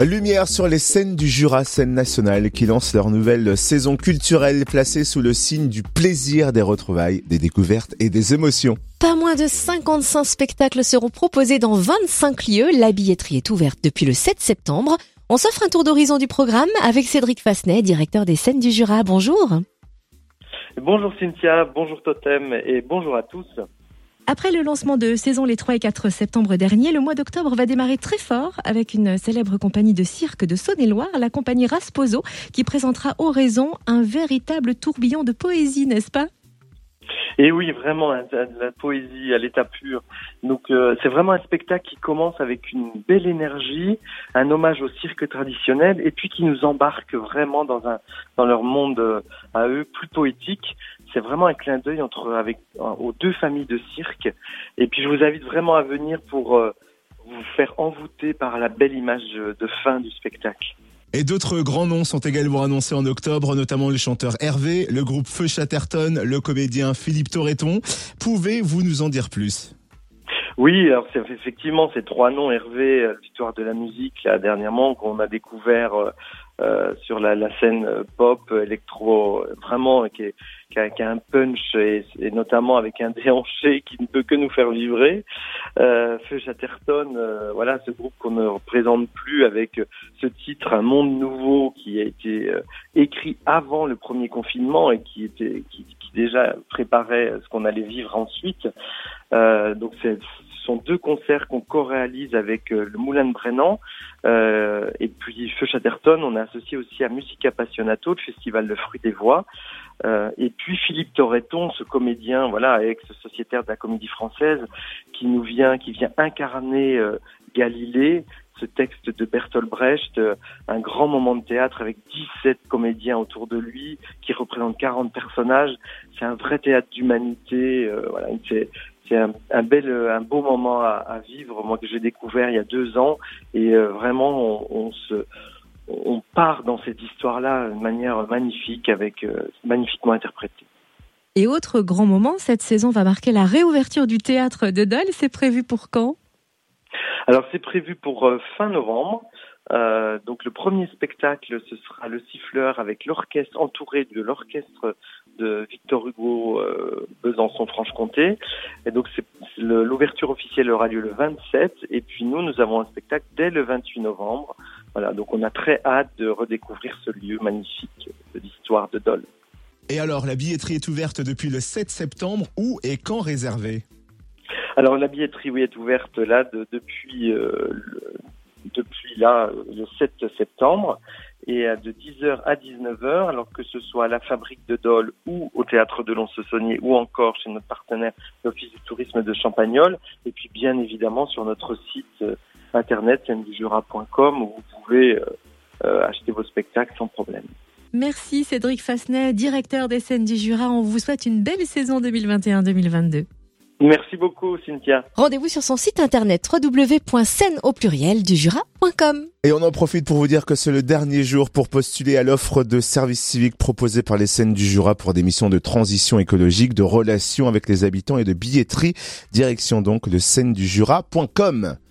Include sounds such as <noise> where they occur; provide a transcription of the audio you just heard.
Lumière sur les scènes du Jura, scène nationale, qui lance leur nouvelle saison culturelle placée sous le signe du plaisir des retrouvailles, des découvertes et des émotions. Pas moins de 55 spectacles seront proposés dans 25 lieux. La billetterie est ouverte depuis le 7 septembre. On s'offre un tour d'horizon du programme avec Cédric Fasnet, directeur des scènes du Jura. Bonjour. Bonjour Cynthia, bonjour Totem et bonjour à tous. Après le lancement de saison les 3 et 4 septembre dernier, le mois d'octobre va démarrer très fort avec une célèbre compagnie de cirque de Saône-et-Loire, la compagnie Rasposo, qui présentera Oraison un véritable tourbillon de poésie, n'est-ce pas? Et oui, vraiment, la, poésie à l'état pur. Donc, euh, c'est vraiment un spectacle qui commence avec une belle énergie, un hommage au cirque traditionnel, et puis qui nous embarque vraiment dans un dans leur monde euh, à eux plus poétique. C'est vraiment un clin d'œil entre avec aux deux familles de cirque. Et puis, je vous invite vraiment à venir pour euh, vous faire envoûter par la belle image de fin du spectacle. Et d'autres grands noms sont également annoncés en octobre, notamment le chanteur Hervé, le groupe Feu Chatterton, le comédien Philippe Torreton. Pouvez-vous nous en dire plus? Oui, alors c'est effectivement ces trois noms, Hervé, euh, Victoire de la musique, là, dernièrement, qu'on a découvert euh, euh, sur la, la, scène pop, électro, vraiment, qui, est, qui, a, qui a, un punch et, et, notamment avec un <laughs> déhanché qui ne peut que nous faire vibrer. Euh, Feu Chatterton, voilà, ce groupe qu'on ne représente plus avec ce titre, Un monde nouveau, qui a été écrit avant le premier confinement et qui était, qui, qui déjà préparait ce qu'on allait vivre ensuite. donc c'est sont deux concerts qu'on co-réalise avec euh, le Moulin de Brennan euh, et puis Feu Chatterton. On a associé aussi à Musica Appassionato, le festival de fruits des voix. Euh, et puis Philippe Torreton, ce comédien, voilà, ex-sociétaire de la comédie française, qui nous vient, qui vient incarner Galilée, ce texte de Bertolt Brecht, un grand moment de théâtre avec 17 comédiens autour de lui, qui représentent 40 personnages. C'est un vrai théâtre d'humanité. voilà, c'est un, un, bel, un beau moment à, à, vivre, moi que j'ai découvert il y a deux ans, et euh, vraiment on, on, se, on part dans cette histoire-là de manière magnifique, avec euh, magnifiquement interprétée. Et autre grand moment, cette saison va marquer la réouverture du théâtre de Dole. C'est prévu pour quand? Alors c'est prévu pour euh, fin novembre. Euh, donc le premier spectacle, ce sera le siffleur avec l'orchestre entouré de l'orchestre de Victor Hugo euh, Besançon-Franche-Comté. Et donc l'ouverture officielle aura lieu le 27 et puis nous, nous avons un spectacle dès le 28 novembre. Voilà, donc on a très hâte de redécouvrir ce lieu magnifique de l'histoire de Dole. Et alors, la billetterie est ouverte depuis le 7 septembre. Où et quand réservée? Alors la billetterie oui, est ouverte là de, depuis euh, depuis là le 7 septembre et de 10h à 19h, alors que ce soit à la fabrique de Dole ou au théâtre de Lons-Saunier ou encore chez notre partenaire l'Office du tourisme de Champagnol, et puis bien évidemment sur notre site euh, internet scène-du-jura.com où vous pouvez euh, euh, acheter vos spectacles sans problème. Merci Cédric Fasnet, directeur des scènes du Jura. On vous souhaite une belle saison 2021-2022. Merci beaucoup, Cynthia. Rendez-vous sur son site internet www.scène au pluriel du jura.com. Et on en profite pour vous dire que c'est le dernier jour pour postuler à l'offre de service civique proposée par les scènes du Jura pour des missions de transition écologique, de relations avec les habitants et de billetterie. Direction donc de scène du jura.com.